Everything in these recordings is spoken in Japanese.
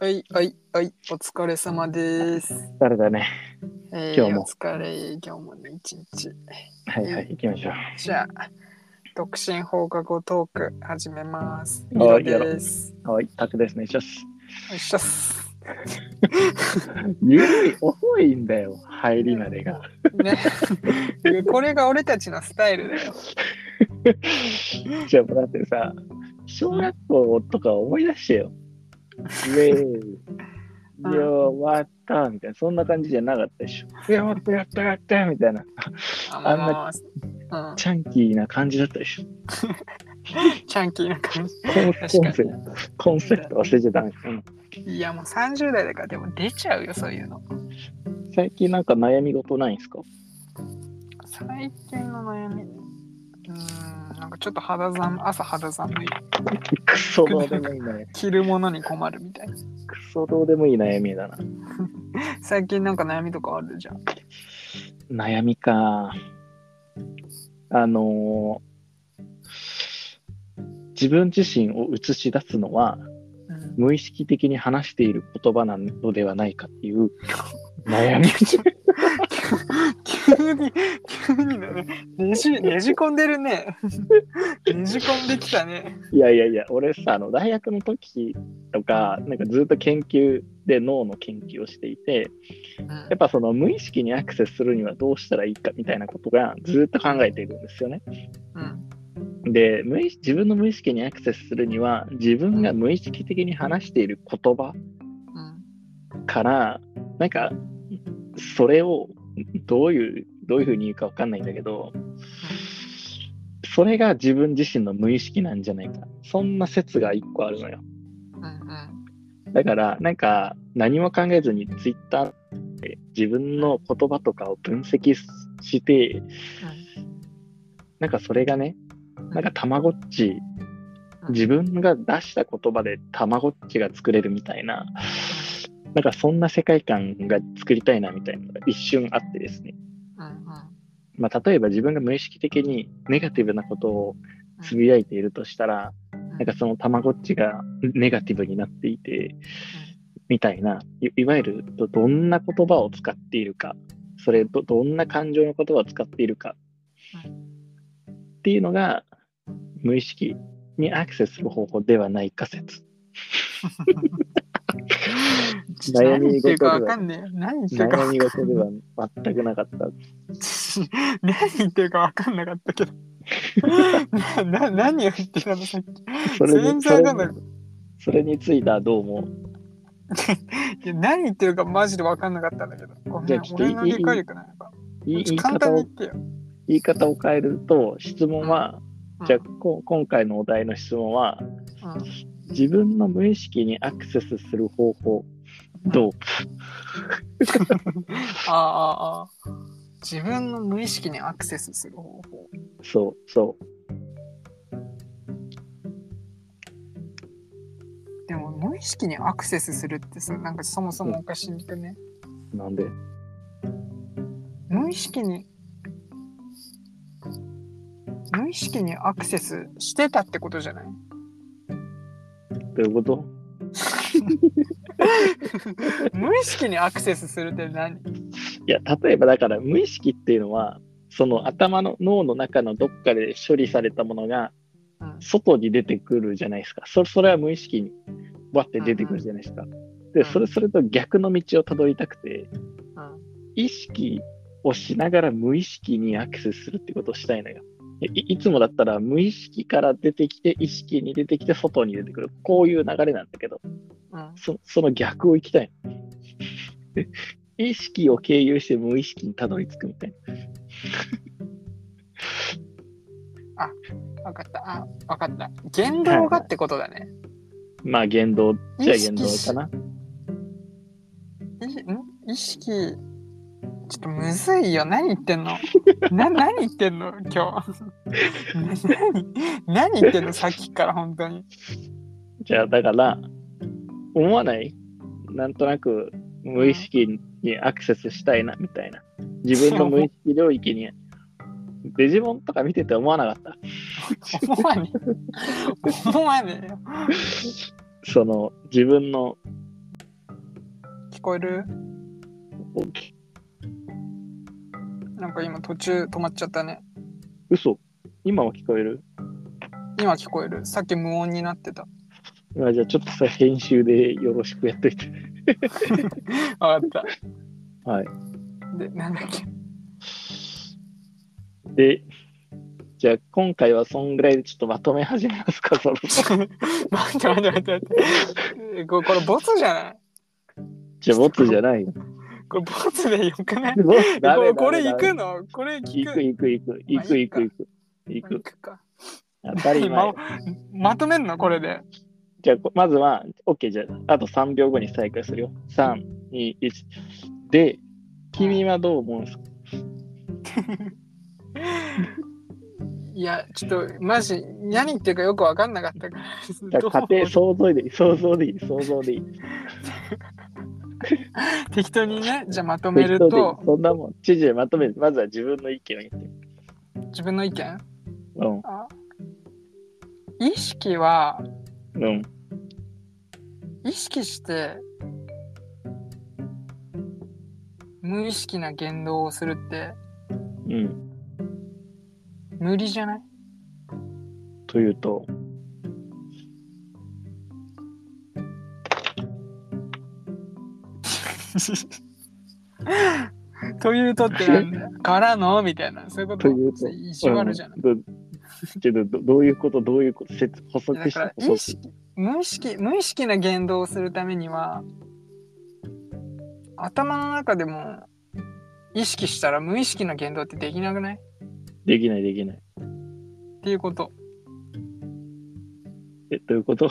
はい、はい、はい、お疲れ様です。誰だね。えー今日もお疲れ、今日もね、一日。はいはい、行きましょう。じゃあ、独身放課後トーク始めます。ミロはいです。はい、タクですね。ちょっよいしょっす。ゆるい、遅いんだよ、入りまでが。ね。これが俺たちのスタイルだよ。じゃあ、だってさ、小学校とか思い出してよ。ウェーイ。終わったみたいな、そんな感じじゃなかったでしょ。いや、った、やった、やったみたいな、ああんなまあ、うん、チャンキーな感じだったでしょ。チャンキーな感じ。コンセプト、コンセプト忘れちゃいや、もう30代だからでも出ちゃうよ、そういうの。最近なんか悩み事ないんすか？最近の悩み。うーん、なんかちょっと肌寒い、朝肌寒い。クソどうでもいい悩み。着るものに困るみたいな。クソどうでもいい悩みだな。最近なんか悩みとかあるじゃん。悩みか。あのー自分自身を映し出すのはうん、無意識的に話している言葉なのではないかっていう悩み。急に、急にだね。ねじ、ねじ込んでるね。ねじ込んできたね。いやいやいや、俺さ、あの大学の時とか、なんかずっと研究で脳の研究をしていて、やっぱその無意識にアクセスするにはどうしたらいいかみたいなことがずっと考えているんですよね。うん。で無意識自分の無意識にアクセスするには自分が無意識的に話している言葉うん。からなんかそれをどういうどういうふうに言うかわかんないんだけどそれが自分自身の無意識なんじゃないか。そんな説が一個あるのよ。だからなんか何も考えずにツイッターで自分の言葉とかを分析してなんかそれがねなんかたまごっち自分が出した言葉でたまごっちが作れるみたいな、なんかそんな世界観が作りたいなみたいなのが一瞬あってですね。まあ、例えば自分が無意識的にネガティブなことをつぶやいているとしたら、なんかそのたまごっちがネガティブになっていて、みたいな、いいわゆるどどんな言葉を使っているか、それどどんな感情の言葉を使っているかっていうのが無意識にアクセスする方法ではないか説。悩み何言ってるかわ事ではかんねえよ。何言ってるか悩み事では全くなかった。何言ってるかわかんなかったけど。な、な、何を言ってたのさっき。それ全に然わかんないそれに。ついてはどう思う？いや何言ってるかマジでわかんなかったんだけど。ごめん俺の理解力ないのか。言い言い方を。言い方を変えると質問は、うんじゃあこ今回のお題の質問はうん自分の無意識にアクセスする方法どう？ああ、ああ。自分の無意識にアクセスする方法。そうそでも無意識にアクセスするってさ、なんかそもそもおかしいんだよね。うなんで？無意識に無意識にアクセスしてたってことじゃない？どういうこと？無意識にアクセスするって何？いや例えばだから無意識っていうのはその頭の脳の中のどっかで処理されたものがうん外に出てくるじゃないですか。そそれは無意識にわって出てくるじゃないですか。で、それ、それと逆の道をたどりたくて、うん意識をしながら無意識にアクセスするってことをしたいのよ。いいつもだったら無意識から出てきて、意識に出てきて、外に出てくる。こういう流れなんだけど、うんそその逆を行きたいの。意識を経由して無意識にたどり着くみたいな。分かった。あ、分かった。言動がってことだね。まあ言動じゃ言動かな。意識、ちょっとむずいよ。何言ってんの？な、何言ってんの？今日。何、何言ってんの？さっきから本当に。じゃあだから、思わない？なんとなく無意識にアクセスしたいなみたいな。自分の無意識領域に。デジモンとか見てて思わなかった。思わねえ。思わねえよ。その自分の聞こえる？なんか今途中止まっちゃったね。嘘今は聞こえる？今聞こえる。さっき無音になってた。あじゃあちょっとさ、編集でよろしくやっといて。わかった。はい。で、なんだっけ。で、じゃあ今回はそんぐらいでちょっとまとめ始めますか、そろそろ。待って待って待って待って。これ、これボツじゃない？じゃあ、ボツじゃないよ。これボツでよくない？ボツ？ダこメれ、これ行くの？これ聞行くく行く行く行く行く行く行く行くか。当たり前。ままとめんの？これで。じゃあこまずは OK じゃああと3秒後に再開するよ。3、2、1で君はどう思うんですか？いや、ちょっと、マジ、何言ってるかよくわかんなかったから。家庭想像でいい。想像でいい。想像でいい。適当にね、じゃあまとめると、そんなもん。知事まとめる。まずは自分の意見を言って。自分の意見？うん。あ意識は、うん。意識して、無意識な言動をするってうん。無理じゃない？というと？というとってなんだよからの？みたいな。そういうこと？というと？意地悪じゃない？うんどけどどどういうことどういうこと説補足して補足。意識無意識無意識な言動をするためには頭の中でも意識したら無意識な言動ってできなくない？っできないできない。ていうこと。えどういうこと？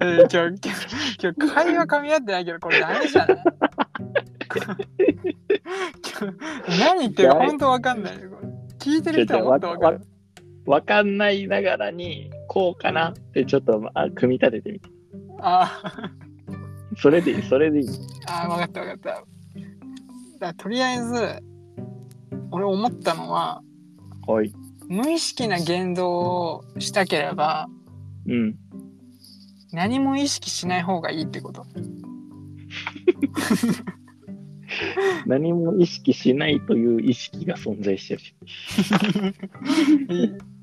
えー、今日今日会話噛み合ってないけどこれダメじゃない？何言ってるか本当わかんないよ。聞いてる人はもっとわかる。わかんないながらにこうかなってちょっとあ組み立ててみてあそれでいいそれでいいーあー、わかったわかった。だとりあえず俺思ったのははい無意識な言動をしたければうん何も意識しない方がいいってこと。何も意識しないという意識が存在してる。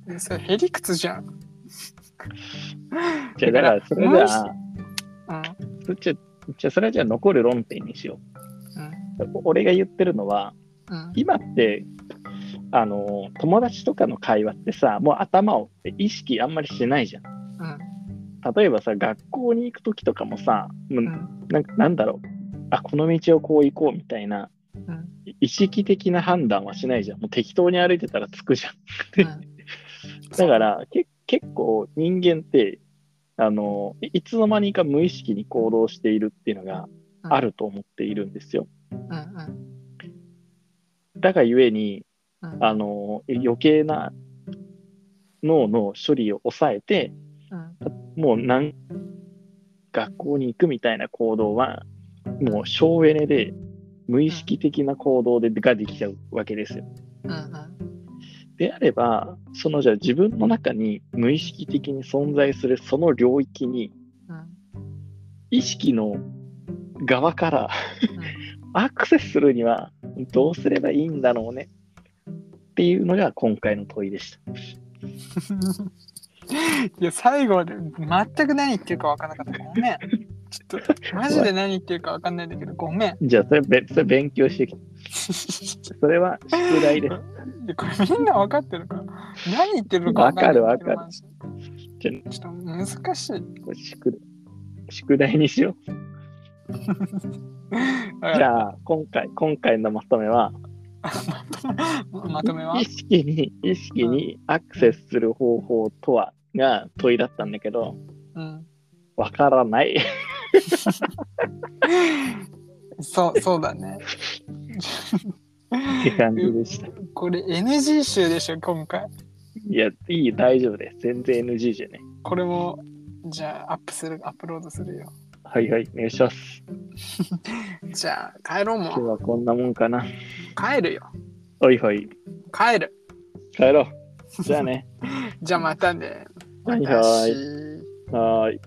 それへりくつじゃ ん。じゃあだからそれじゃあうん。そじゃじゃあそれはじゃあ残る論点にしよう。ん。う俺が言ってるのはうん。今ってあの友達とかの会話ってさもう頭を意識あんまりしないじゃん。うん。例えばさ学校に行く時とかもさもううん。なんかなんだろうあこの道をこう行こうみたいなうん意識的な判断はしないじゃん。もう適当に歩いてたら着くじゃん。うん。だからけ結構人間ってあのいいつの間にか無意識に行動しているっていうのがあると思っているんですよ。うんうん。だがゆえにうん。あの余計な脳の処理を抑えてうん。もうなん学校に行くみたいな行動はもう省エネで無意識的な行動でができちゃうわけですよ。うんうんであればそのじゃあ自分の中に無意識的に存在するその領域にうん意識の側からアクセスするにはどうすればいいんだろうねっていうのが今回の問いでした。いや最後全く何言ってるか分からなかった。ごめん。ちょっとマジで何言ってるか分かんないんだけどごめん。じゃあそれべそれ勉強してきて。それは宿題です。いやこれみんな分かってるか？ら。何言ってるのか。わかるわかるちょっと難しい。これ宿題宿題にしよう。じあゃあ今回今回のまとめは まとめは？意識に意識にアクセスする方法とはが問いだったんだけどうん。わからない。そう、そうだね。って感じでした。これ NG 集でしょ、今回。いや、いい、大丈夫です。全然 NG じゃね。これも、じゃあアップする、アップロードするよ。はいはい、お願いします。じゃあ帰ろう今日もはこんなもんかな。う。帰るよ。はいはい、帰る。帰ろう。じゃあね。じゃあまたね。はいはい私はーい。